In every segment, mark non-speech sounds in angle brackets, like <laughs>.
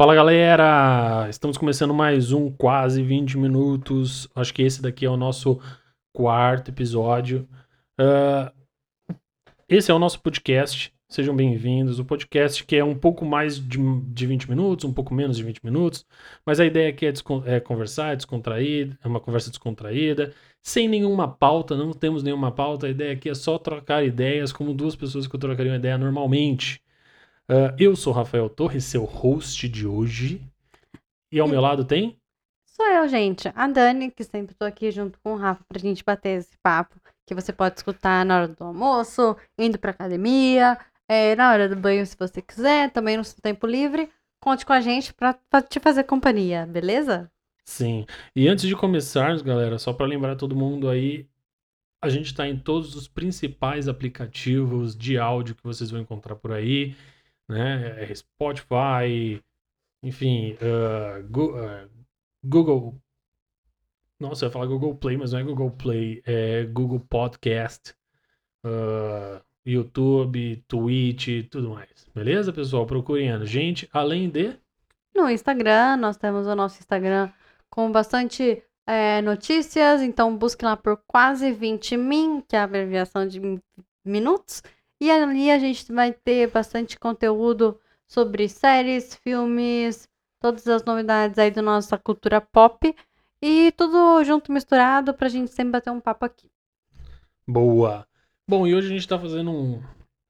Fala galera, estamos começando mais um quase 20 minutos. Acho que esse daqui é o nosso quarto episódio. Uh, esse é o nosso podcast. Sejam bem-vindos. O podcast que é um pouco mais de, de 20 minutos, um pouco menos de 20 minutos, mas a ideia aqui é, é conversar, é descontrair, é uma conversa descontraída, sem nenhuma pauta, não temos nenhuma pauta. A ideia aqui é só trocar ideias, como duas pessoas que trocariam ideia normalmente. Uh, eu sou Rafael Torres, seu host de hoje. E ao meu lado tem? Sou eu, gente. A Dani, que sempre estou aqui junto com o Rafa pra gente bater esse papo. Que você pode escutar na hora do almoço, indo pra academia, é, na hora do banho, se você quiser, também no seu tempo livre. Conte com a gente pra, pra te fazer companhia, beleza? Sim. E antes de começarmos, galera, só para lembrar todo mundo aí, a gente está em todos os principais aplicativos de áudio que vocês vão encontrar por aí né? Spotify, enfim, uh, Google. Nossa, eu ia falar Google Play, mas não é Google Play, é Google Podcast, uh, YouTube, Twitch, tudo mais. Beleza, pessoal? Procurem a gente, além de. No Instagram, nós temos o nosso Instagram com bastante é, notícias, então busque lá por quase 20 min, que é a abreviação de minutos. E ali a gente vai ter bastante conteúdo sobre séries, filmes, todas as novidades aí da nossa cultura pop. E tudo junto, misturado, pra gente sempre bater um papo aqui. Boa! Bom, e hoje a gente tá fazendo um,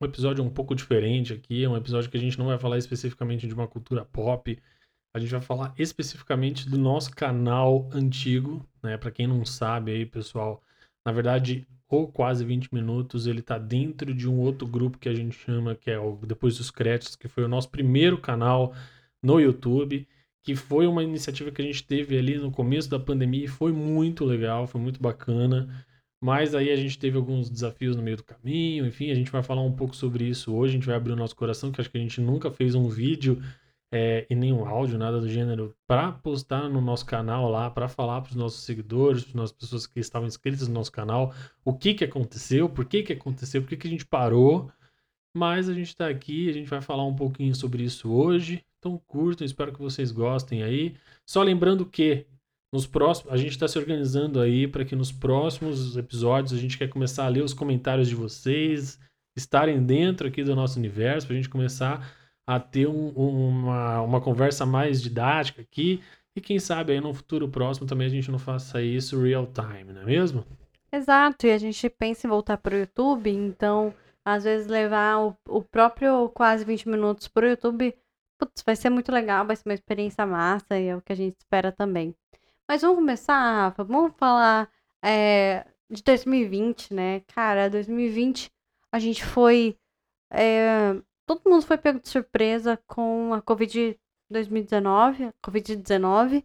um episódio um pouco diferente aqui. É um episódio que a gente não vai falar especificamente de uma cultura pop. A gente vai falar especificamente do nosso canal antigo, né? Para quem não sabe aí, pessoal, na verdade, ou quase 20 minutos, ele está dentro de um outro grupo que a gente chama, que é o Depois dos Créditos, que foi o nosso primeiro canal no YouTube, que foi uma iniciativa que a gente teve ali no começo da pandemia e foi muito legal, foi muito bacana. Mas aí a gente teve alguns desafios no meio do caminho, enfim, a gente vai falar um pouco sobre isso hoje, a gente vai abrir o nosso coração, que acho que a gente nunca fez um vídeo é, e nenhum áudio, nada do gênero, para postar no nosso canal lá, para falar para os nossos seguidores, para as pessoas que estavam inscritas no nosso canal, o que, que aconteceu, por que, que aconteceu, por que, que a gente parou. Mas a gente está aqui, a gente vai falar um pouquinho sobre isso hoje. Então curtam, espero que vocês gostem aí. Só lembrando que nos próximos, a gente está se organizando aí para que nos próximos episódios a gente quer começar a ler os comentários de vocês, estarem dentro aqui do nosso universo, para a gente começar a ter um, uma, uma conversa mais didática aqui. E quem sabe aí no futuro próximo também a gente não faça isso real time, não é mesmo? Exato, e a gente pensa em voltar para o YouTube, então às vezes levar o, o próprio quase 20 minutos para o YouTube, putz, vai ser muito legal, vai ser uma experiência massa e é o que a gente espera também. Mas vamos começar, Rafa, vamos falar é, de 2020, né? Cara, 2020 a gente foi é, todo mundo foi pego de surpresa com a Covid 2019, Covid-19.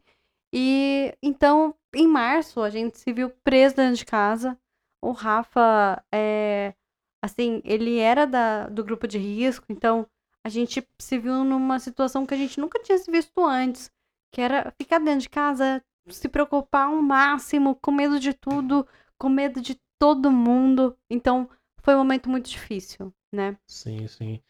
E então, em março, a gente se viu preso dentro de casa. O Rafa, é, assim, ele era da, do grupo de risco, então a gente se viu numa situação que a gente nunca tinha se visto antes, que era ficar dentro de casa, se preocupar ao máximo, com medo de tudo, com medo de todo mundo. Então, foi um momento muito difícil, né? Sim, sim.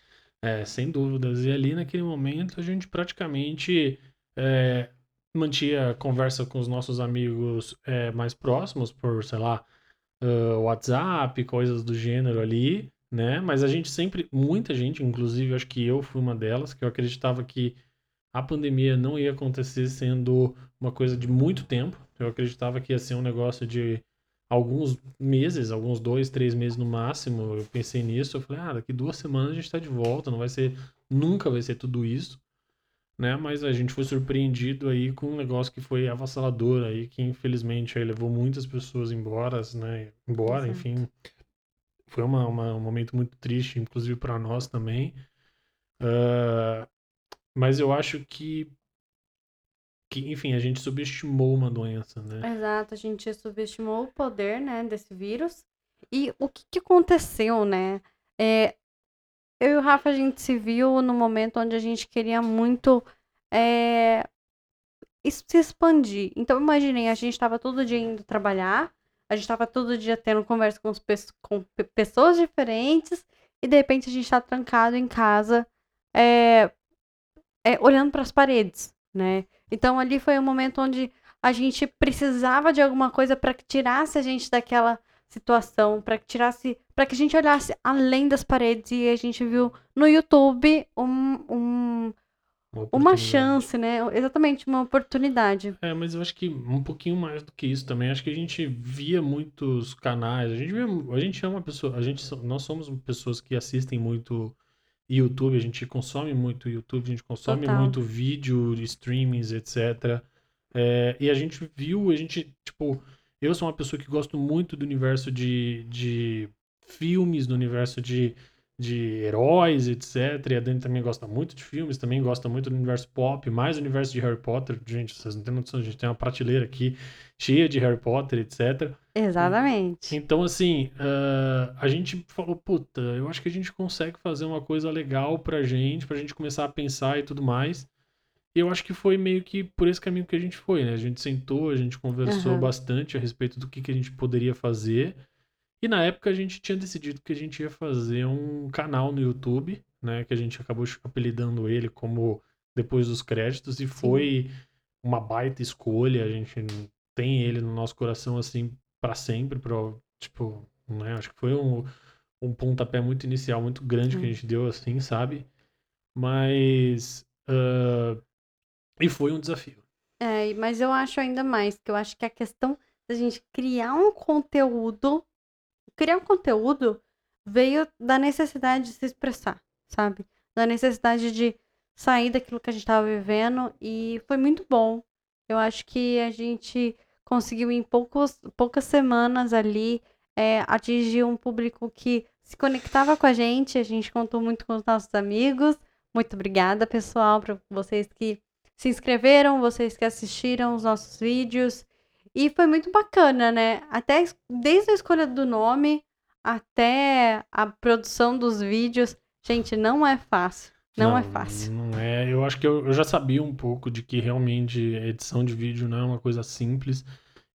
É, sem dúvidas. E ali naquele momento a gente praticamente é, mantinha conversa com os nossos amigos é, mais próximos por, sei lá, uh, WhatsApp, coisas do gênero ali, né? Mas a gente sempre, muita gente, inclusive acho que eu fui uma delas, que eu acreditava que a pandemia não ia acontecer sendo uma coisa de muito tempo. Eu acreditava que ia ser um negócio de alguns meses, alguns dois, três meses no máximo, eu pensei nisso. Eu falei, ah, daqui duas semanas a gente está de volta, não vai ser, nunca vai ser tudo isso, né? Mas a gente foi surpreendido aí com um negócio que foi avassalador aí, que infelizmente aí levou muitas pessoas embora, né? Embora, Exato. enfim. Foi uma, uma, um momento muito triste, inclusive para nós também. Uh, mas eu acho que que, enfim, a gente subestimou uma doença, né? Exato, a gente subestimou o poder, né, desse vírus. E o que, que aconteceu, né? É, eu e o Rafa, a gente se viu no momento onde a gente queria muito é, se expandir. Então, imaginei, a gente estava todo dia indo trabalhar, a gente estava todo dia tendo conversa com, com pessoas diferentes, e de repente a gente está trancado em casa, é, é, olhando para as paredes, né? Então ali foi um momento onde a gente precisava de alguma coisa para que tirasse a gente daquela situação, para que tirasse, para que a gente olhasse além das paredes e a gente viu no YouTube um, um Uma, uma chance, né? Exatamente, uma oportunidade. É, mas eu acho que um pouquinho mais do que isso também. Acho que a gente via muitos canais. A gente via, a gente é uma pessoa, a gente, nós somos pessoas que assistem muito YouTube, a gente consome muito YouTube, a gente consome Total. muito vídeo, streamings, etc. É, e a gente viu, a gente, tipo, eu sou uma pessoa que gosto muito do universo de, de filmes, do universo de, de heróis, etc. E a Dani também gosta muito de filmes, também gosta muito do universo pop, mais do universo de Harry Potter. Gente, vocês não têm noção, a gente tem uma prateleira aqui cheia de Harry Potter, etc. Exatamente. Então, assim, ah, a gente falou, puta, eu acho que a gente consegue fazer uma coisa legal pra gente, pra gente começar a pensar e tudo mais. E eu acho que foi meio que por esse caminho que a gente foi, né? A gente sentou, a gente conversou Aham. bastante a respeito do que, que a gente poderia fazer. E na época a gente tinha decidido que a gente ia fazer um canal no YouTube, né? Que a gente acabou apelidando ele como Depois dos Créditos, e foi uma baita escolha. A gente tem ele no nosso coração assim pra sempre, pra, tipo, né? Acho que foi um, um pontapé muito inicial, muito grande que a Sim. gente deu assim, sabe? Mas. ah, e foi um desafio. É, mas eu acho ainda mais que eu acho que a questão da gente criar um conteúdo, criar um conteúdo veio da necessidade de se expressar, sabe? Da necessidade de sair daquilo que a gente estava vivendo e foi muito bom. Eu acho que a gente conseguiu em poucos, poucas semanas ali é, atingir um público que se conectava com a gente. A gente contou muito com os nossos amigos. Muito obrigada, pessoal, para vocês que se inscreveram, vocês que assistiram os nossos vídeos. E foi muito bacana, né? Até es- desde a escolha do nome até a produção dos vídeos. Gente, não é fácil. Não, é fácil. Não é. Eu acho que eu, eu já sabia um pouco de que realmente edição de vídeo não é uma coisa simples.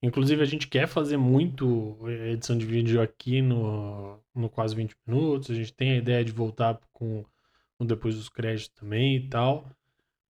Inclusive, a gente quer fazer muito eh, edição de vídeo aqui no, no Quase 20 Minutos. A gente tem a ideia de voltar com o Depois dos Créditos também e tal.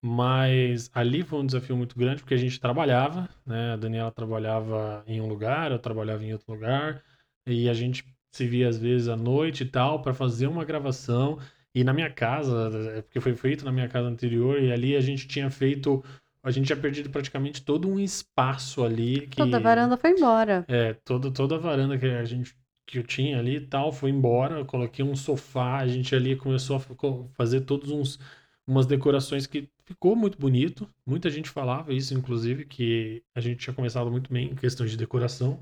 Mas ali foi um desafio muito grande porque a gente trabalhava, né? A Daniela trabalhava em um lugar, eu trabalhava em outro lugar, e a gente se via às vezes à noite e tal para fazer uma gravação. E na minha casa, é porque foi feito na minha casa anterior, e ali a gente tinha feito, a gente tinha perdido praticamente todo um espaço ali que Toda a varanda foi embora. é, toda, toda a varanda que a gente que eu tinha ali e tal foi embora. Eu coloquei um sofá, a gente ali começou a fazer todos uns umas decorações que ficou muito bonito. Muita gente falava isso, inclusive, que a gente tinha começado muito bem em questão de decoração.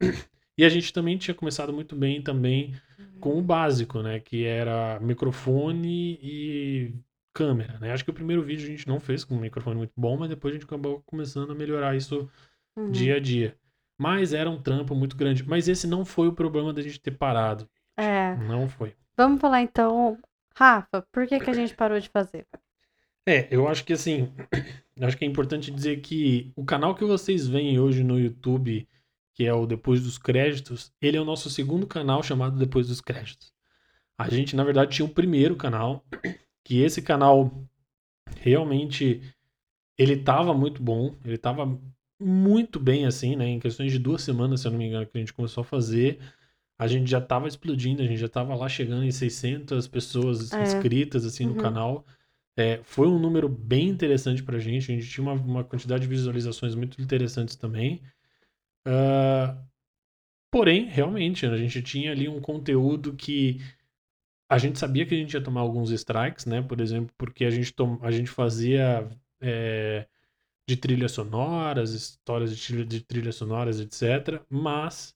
<clears throat> E a gente também tinha começado muito bem também com o básico, né? Que era microfone e câmera, né? Acho que o primeiro vídeo a gente não fez com um microfone muito bom, mas depois a gente acabou começando a melhorar isso Uhum. dia a dia. Mas era um trampo muito grande. Mas esse não foi o problema da gente ter parado. É. Não foi. Vamos falar então, Rafa, por que, que a gente parou de fazer? É, eu acho que assim, <clears throat> acho que é importante dizer que o canal que vocês veem hoje no YouTube, que é o Depois dos Créditos, ele é o nosso segundo canal chamado Depois dos Créditos. A gente, na verdade, tinha um primeiro canal, <clears throat> que esse canal realmente ele tava muito bom, ele tava muito bem assim, né? Em questões de duas semanas, se eu não me engano, que a gente começou a fazer, a gente já tava explodindo, a gente já tava lá chegando em 600 pessoas É. inscritas assim no Uhum. canal. É, foi um número bem interessante pra gente, a gente tinha uma, uma quantidade de visualizações muito interessantes também. Ah, porém, realmente, a gente tinha ali um conteúdo que a gente sabia que a gente ia tomar alguns strikes, né? Por exemplo, porque a gente, tom... a gente fazia é, de trilhas sonoras, histórias de trilha- de trilhas sonoras, etc. Mas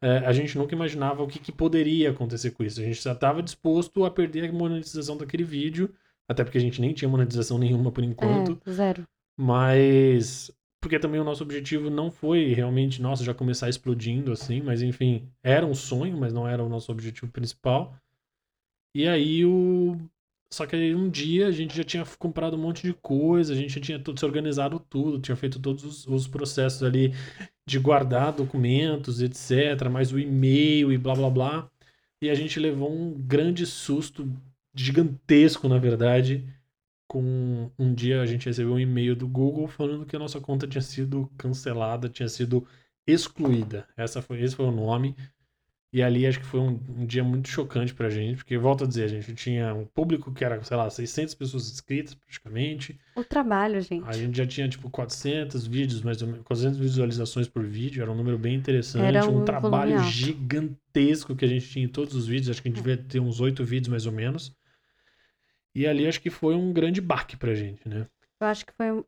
é, a gente nunca imaginava o que, que poderia acontecer com isso. A gente já estava disposto a perder a monetização daquele vídeo, até porque a gente nem tinha monetização nenhuma por enquanto. É, zero. Mas. Porque também o nosso objetivo não foi realmente, nossa, já começar explodindo assim, mas enfim, era um sonho, mas não era o nosso objetivo principal. E aí o. Só que aí um dia a gente já tinha comprado um monte de coisa, a gente já tinha tudo se organizado tudo, tinha feito todos os, os processos ali de guardar documentos, etc., mais o e-mail e blá blá blá. E a gente levou um grande susto, gigantesco, na verdade, com um dia a gente recebeu um e-mail do Google falando que a nossa conta tinha sido cancelada, tinha sido excluída. Essa foi, esse foi o nome. E ali acho que foi um, um, dia muito chocante pra gente, porque, volto a dizer, a gente tinha um público que era, sei lá, 600 pessoas inscritas praticamente. O trabalho, gente. A gente já tinha, tipo, 400 vídeos, mais ou menos, 400 visualizações por vídeo, era um número bem interessante. Era um, um trabalho gigantesco que a gente tinha em todos os vídeos, acho que a gente devia ter uns 8 vídeos mais ou menos. E ali acho que foi um grande baque pra gente, né? Eu acho que foi.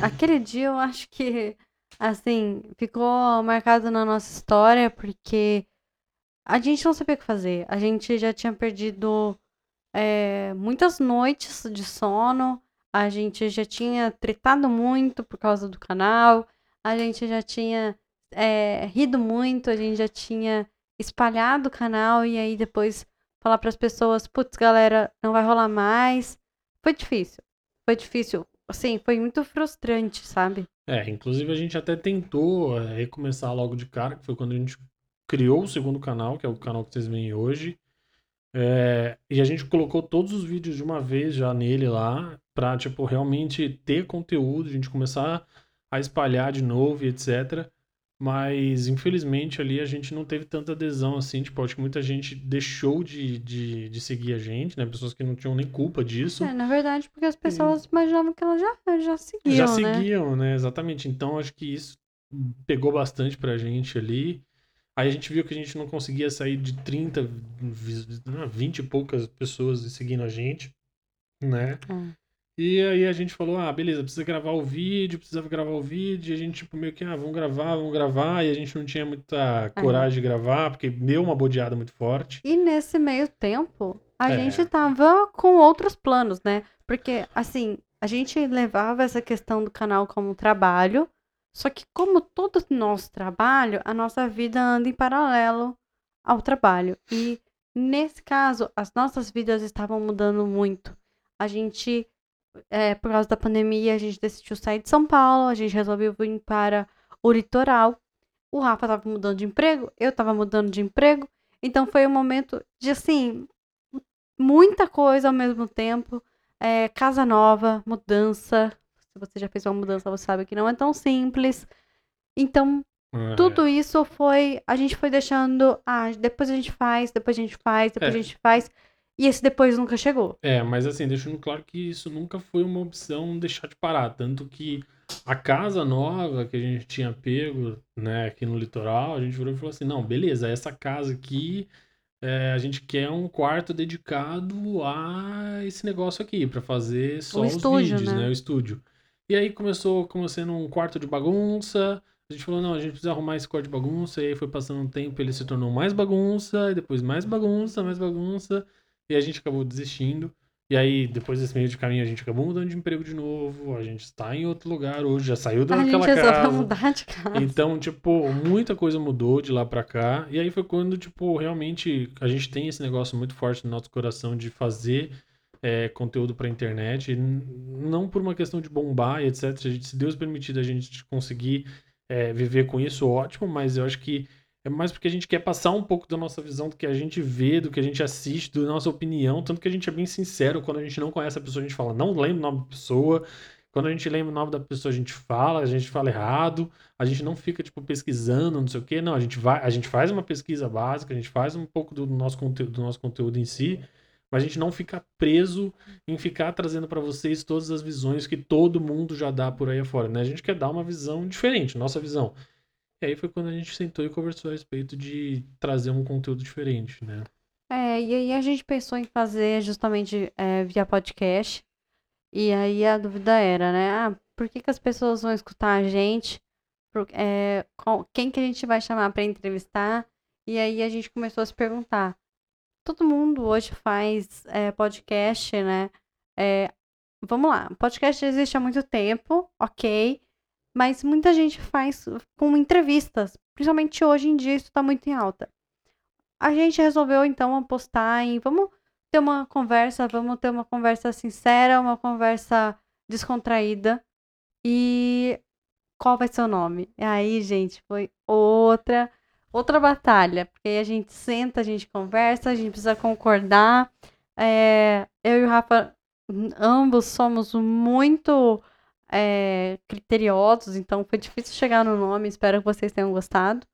Aquele dia eu acho que, assim, ficou marcado na nossa história, porque a gente não sabia o que fazer. A gente já tinha perdido é, muitas noites de sono. A gente já tinha tretado muito por causa do canal. A gente já tinha é, rido muito. A gente já tinha espalhado o canal. E aí depois falar para as pessoas: putz, galera, não vai rolar mais. Foi difícil. Foi difícil. Assim, foi muito frustrante, sabe? É, inclusive a gente até tentou é, recomeçar logo de cara, que foi quando a gente criou o segundo canal, que é o canal que vocês veem hoje. É, e a gente colocou todos os vídeos de uma vez já nele lá, pra, tipo, realmente ter conteúdo, a gente começar a espalhar de novo e etc. Mas, infelizmente, ali a gente não teve tanta adesão assim. Tipo, acho que muita gente deixou de, de, de seguir a gente, né? Pessoas que não tinham nem culpa disso. É, na verdade, porque as pessoas e... imaginavam que elas já, já seguiam. Já né? seguiam, né? Exatamente. Então, acho que isso pegou bastante pra gente ali. Aí a gente viu que a gente não conseguia sair de 30, 20 e poucas pessoas seguindo a gente, né? É. E aí a gente falou, ah, beleza, precisa gravar o vídeo, precisa gravar o vídeo, e a gente, tipo, meio que, ah, vamos gravar, vamos gravar, e a gente não tinha muita coragem é. de gravar, porque deu uma bodeada muito forte. E nesse meio tempo, a é. gente tava com outros planos, né? Porque, assim, a gente levava essa questão do canal como trabalho, só que, como todo nosso trabalho, a nossa vida anda em paralelo ao trabalho. E nesse caso, as nossas vidas estavam mudando muito. A gente, é, por causa da pandemia, a gente decidiu sair de São Paulo, a gente resolveu vir para o litoral. O Rafa estava mudando de emprego, eu estava mudando de emprego. Então foi um momento de assim, muita coisa ao mesmo tempo. É, casa nova, mudança, se você já fez uma mudança, você sabe que não é tão simples. Então, uhum. tudo isso foi. A gente foi deixando. Ah, depois a gente faz, depois a gente faz, depois é. a gente faz. E esse depois nunca chegou. É, mas assim, deixando claro que isso nunca foi uma opção deixar de parar. Tanto que a casa nova que a gente tinha pego, né, aqui no litoral, a gente virou e falou assim: não, beleza, essa casa aqui. É, a gente quer um quarto dedicado a esse negócio aqui, para fazer só o os estúdio, vídeos, né? né? O estúdio. E aí começou como sendo um quarto de bagunça. A gente falou, não, a gente precisa arrumar esse quarto de bagunça. E aí foi passando um tempo, ele se tornou mais bagunça, e depois mais bagunça, mais bagunça. E a gente acabou desistindo. E aí, depois desse meio de caminho, a gente acabou mudando de emprego de novo. A gente está em outro lugar hoje, já saiu daquela a gente casa. mudar de casa. Então, tipo, muita coisa mudou de lá para cá. E aí foi quando, tipo, realmente a gente tem esse negócio muito forte no nosso coração de fazer é, conteúdo para internet, não por uma questão de bombar e etc. Se Deus permitir a gente conseguir é, viver com isso, ótimo, mas eu acho que é mais porque a gente quer passar um pouco da nossa visão, do que a gente vê, do que a gente assiste, da nossa opinião, tanto que a gente é bem sincero, quando a gente não conhece a pessoa, a gente fala, não lembro o nome da pessoa, quando a gente lembra o nome da pessoa, a gente fala, a gente fala errado, a gente não fica, tipo, pesquisando, não sei o quê, não, a gente vai, a gente faz uma pesquisa básica, a gente faz um pouco do nosso conteúdo, do nosso conteúdo em si, a gente não fica preso em ficar trazendo para vocês todas as visões que todo mundo já dá por aí afora, né? A gente quer dar uma visão diferente, nossa visão. E aí foi quando a gente sentou e conversou a respeito de trazer um conteúdo diferente, né? É, e aí a gente pensou em fazer justamente é, via podcast. E aí a dúvida era, né? Ah, por que, que as pessoas vão escutar a gente? Por, é, quem que a gente vai chamar para entrevistar? E aí a gente começou a se perguntar todo mundo hoje faz é, podcast, né? É, vamos lá, podcast existe há muito tempo, ok, mas muita gente faz com entrevistas, principalmente hoje em dia isso está muito em alta. A gente resolveu então apostar em vamos ter uma conversa, vamos ter uma conversa sincera, uma conversa descontraída e qual vai ser o nome? E aí, gente, foi outra outra batalha, porque a gente senta, a gente conversa, a gente precisa concordar. É, eu e o Rafa ambos somos muito é, criteriosos, então foi difícil chegar no nome. Espero que vocês tenham gostado.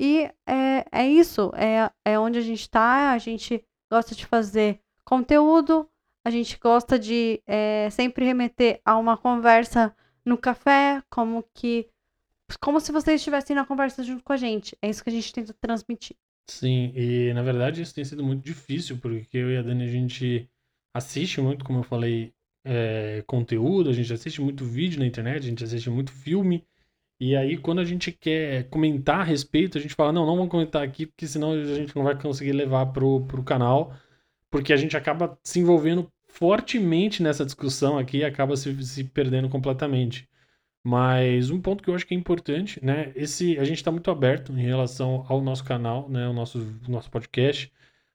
E é, é isso, é, é onde a gente está. A gente gosta de fazer conteúdo, a gente gosta de é, sempre remeter a uma conversa no café, como que. Como se vocês estivessem na conversa junto com a gente. É isso que a gente tenta transmitir. Sim, e na verdade isso tem sido muito difícil, porque eu e a Dani a gente assiste muito, como eu falei, é, conteúdo, a gente assiste muito vídeo na internet, a gente assiste muito filme. E aí, quando a gente quer comentar a respeito, a gente fala: não, não vamos comentar aqui, porque senão a gente não vai conseguir levar pro, pro canal, porque a gente acaba se envolvendo fortemente nessa discussão aqui e acaba se, se perdendo completamente. Mas um ponto que eu acho que é importante, né? Esse, a gente está muito aberto em relação ao nosso canal, né? O nosso, nosso podcast,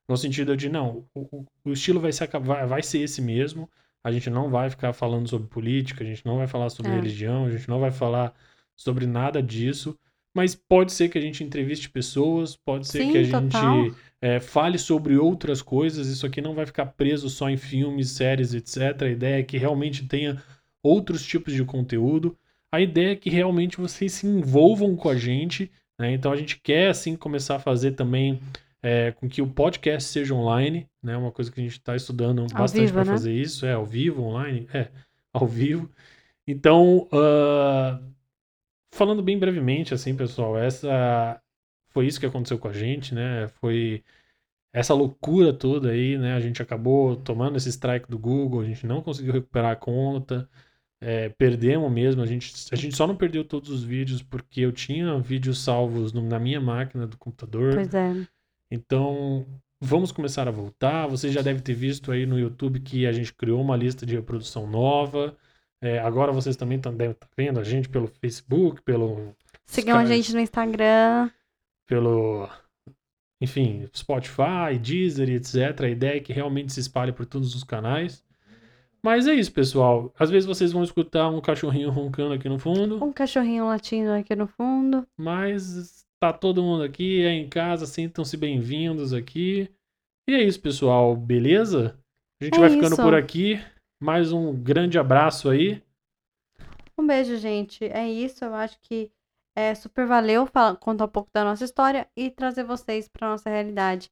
no sentido de não, o, o estilo vai ser, vai, vai ser esse mesmo. A gente não vai ficar falando sobre política, a gente não vai falar sobre é. religião, a gente não vai falar sobre nada disso. Mas pode ser que a gente entreviste pessoas, pode ser Sim, que a gente é, fale sobre outras coisas. Isso aqui não vai ficar preso só em filmes, séries, etc. A ideia é que realmente tenha outros tipos de conteúdo. A ideia é que realmente vocês se envolvam com a gente. Né? Então a gente quer assim começar a fazer também é, com que o podcast seja online, né? Uma coisa que a gente está estudando ao bastante para né? fazer isso, é ao vivo, online, é <laughs> ao vivo. Então, uh, falando bem brevemente, assim, pessoal, essa foi isso que aconteceu com a gente, né? Foi essa loucura toda aí, né? A gente acabou tomando esse strike do Google, a gente não conseguiu recuperar a conta, é, perdemos mesmo. A gente, a gente só não perdeu todos os vídeos porque eu tinha vídeos salvos no, na minha máquina do computador. Pois é. Então, vamos começar a voltar. Você já deve ter visto aí no YouTube que a gente criou uma lista de reprodução nova. É, agora vocês também estão devem estar tá vendo a gente pelo Facebook, pelo. Sigam a gente no Instagram. Pelo. Enfim, Spotify, Deezer, etc. A ideia é que realmente se espalhe por todos os canais. Mas é isso, pessoal. Às vezes vocês vão escutar um cachorrinho roncando aqui no fundo. Um cachorrinho latindo aqui no fundo. Mas tá todo mundo aqui, é em casa, sintam-se bem-vindos aqui. E é isso, pessoal. Beleza? A gente é vai ficando por aqui. Mais um grande abraço aí. Um beijo, gente. É isso. Eu acho que é super valeu falar, contar um pouco da nossa história e trazer vocês para nossa realidade.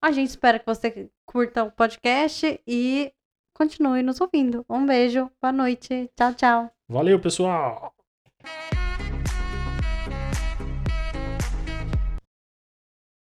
A gente espera que você curta o podcast e continue nos ouvindo. Um beijo, boa noite, tchau, tchau. Valeu, pessoal.